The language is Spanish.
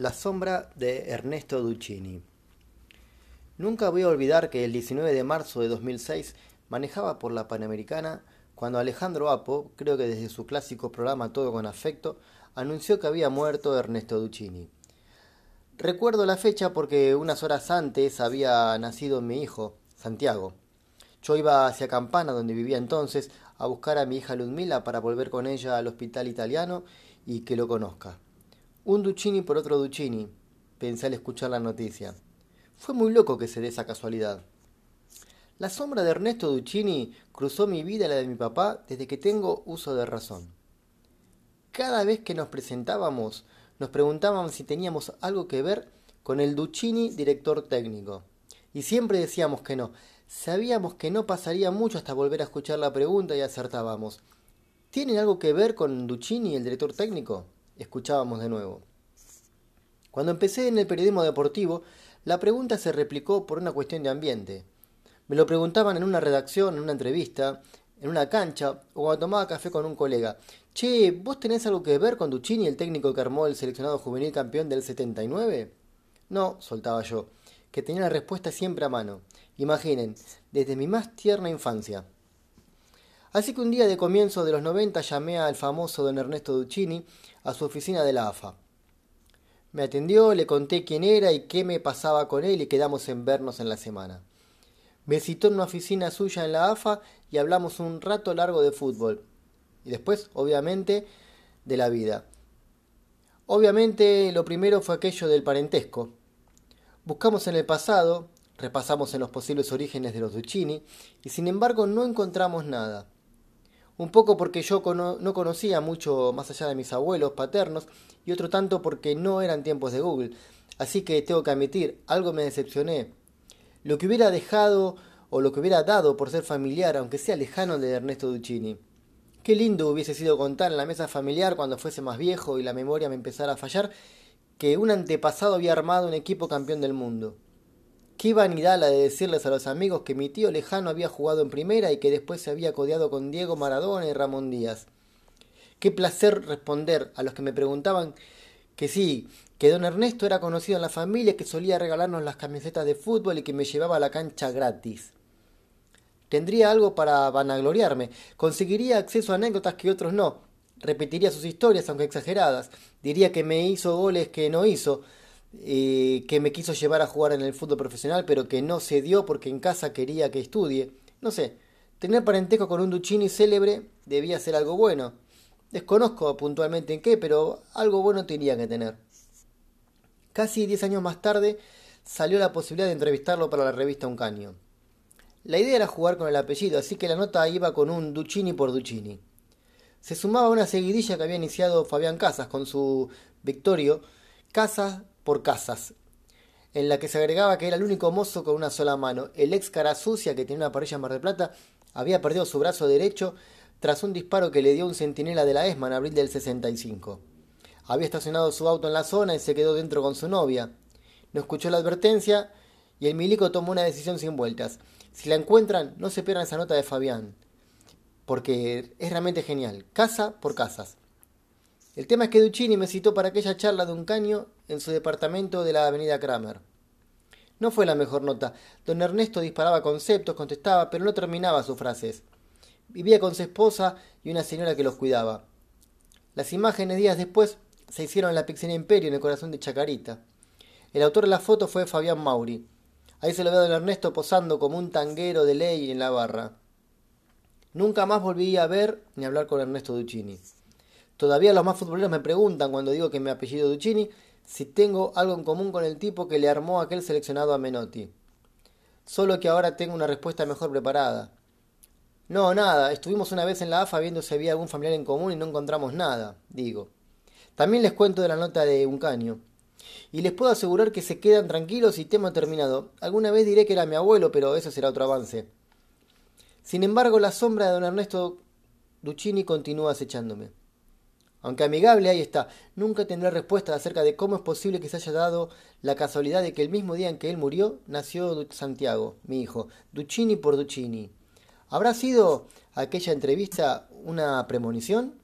La sombra de Ernesto Duccini. Nunca voy a olvidar que el 19 de marzo de 2006 manejaba por la Panamericana cuando Alejandro Apo, creo que desde su clásico programa Todo con Afecto, anunció que había muerto Ernesto Duccini. Recuerdo la fecha porque unas horas antes había nacido mi hijo, Santiago. Yo iba hacia Campana, donde vivía entonces, a buscar a mi hija Ludmila para volver con ella al hospital italiano y que lo conozca. Un Duccini por otro Duccini, pensé al escuchar la noticia. Fue muy loco que se dé esa casualidad. La sombra de Ernesto Duccini cruzó mi vida y la de mi papá desde que tengo uso de razón. Cada vez que nos presentábamos, nos preguntábamos si teníamos algo que ver con el Duccini director técnico. Y siempre decíamos que no. Sabíamos que no pasaría mucho hasta volver a escuchar la pregunta y acertábamos. ¿Tienen algo que ver con Duccini, el director técnico? Escuchábamos de nuevo. Cuando empecé en el periodismo deportivo, la pregunta se replicó por una cuestión de ambiente. Me lo preguntaban en una redacción, en una entrevista, en una cancha o cuando tomaba café con un colega. Che, ¿vos tenés algo que ver con Duccini, el técnico que armó el seleccionado juvenil campeón del 79? No, soltaba yo, que tenía la respuesta siempre a mano. Imaginen, desde mi más tierna infancia. Así que un día de comienzo de los 90 llamé al famoso don Ernesto Duccini a su oficina de la AFA. Me atendió, le conté quién era y qué me pasaba con él y quedamos en vernos en la semana. Me citó en una oficina suya en la AFA y hablamos un rato largo de fútbol. Y después, obviamente, de la vida. Obviamente, lo primero fue aquello del parentesco. Buscamos en el pasado, repasamos en los posibles orígenes de los Duccini, y sin embargo no encontramos nada un poco porque yo no conocía mucho más allá de mis abuelos paternos y otro tanto porque no eran tiempos de Google. Así que tengo que admitir, algo me decepcioné. Lo que hubiera dejado o lo que hubiera dado por ser familiar, aunque sea lejano de Ernesto Duccini. Qué lindo hubiese sido contar en la mesa familiar cuando fuese más viejo y la memoria me empezara a fallar que un antepasado había armado un equipo campeón del mundo. Qué vanidad la de decirles a los amigos que mi tío lejano había jugado en primera y que después se había codeado con Diego Maradona y Ramón Díaz. Qué placer responder a los que me preguntaban que sí, que don Ernesto era conocido en la familia, que solía regalarnos las camisetas de fútbol y que me llevaba a la cancha gratis. Tendría algo para vanagloriarme, conseguiría acceso a anécdotas que otros no, repetiría sus historias, aunque exageradas, diría que me hizo goles que no hizo, eh, que me quiso llevar a jugar en el fútbol profesional, pero que no se dio porque en casa quería que estudie. No sé, tener parentesco con un Duccini célebre debía ser algo bueno. Desconozco puntualmente en qué, pero algo bueno tenía que tener. Casi diez años más tarde salió la posibilidad de entrevistarlo para la revista Un Caño. La idea era jugar con el apellido, así que la nota iba con un Duccini por Duccini. Se sumaba una seguidilla que había iniciado Fabián Casas con su Victorio, Casas por casas, en la que se agregaba que era el único mozo con una sola mano. El ex cara sucia que tenía una parrilla en Mar del Plata había perdido su brazo derecho tras un disparo que le dio un centinela de la ESMA en abril del 65. Había estacionado su auto en la zona y se quedó dentro con su novia. No escuchó la advertencia y el milico tomó una decisión sin vueltas. Si la encuentran, no se pierdan esa nota de Fabián, porque es realmente genial. Casa por casas. El tema es que Duccini me citó para aquella charla de un caño en su departamento de la avenida Kramer. No fue la mejor nota. Don Ernesto disparaba conceptos, contestaba, pero no terminaba sus frases. Vivía con su esposa y una señora que los cuidaba. Las imágenes días después se hicieron en la Pixena Imperio, en el corazón de Chacarita. El autor de la foto fue Fabián Mauri. Ahí se lo ve a don Ernesto posando como un tanguero de ley en la barra. Nunca más volví a ver ni hablar con Ernesto Duccini. Todavía los más futboleros me preguntan cuando digo que mi apellido Duccini si tengo algo en común con el tipo que le armó aquel seleccionado a Menotti. Solo que ahora tengo una respuesta mejor preparada. No, nada, estuvimos una vez en la AFA viendo si había algún familiar en común y no encontramos nada, digo. También les cuento de la nota de un caño. Y les puedo asegurar que se quedan tranquilos y tema terminado. Alguna vez diré que era mi abuelo, pero eso será otro avance. Sin embargo, la sombra de don Ernesto Duccini continúa acechándome. Aunque amigable, ahí está. Nunca tendré respuesta acerca de cómo es posible que se haya dado la casualidad de que el mismo día en que él murió nació Santiago, mi hijo, Duccini por Duccini. ¿Habrá sido aquella entrevista una premonición?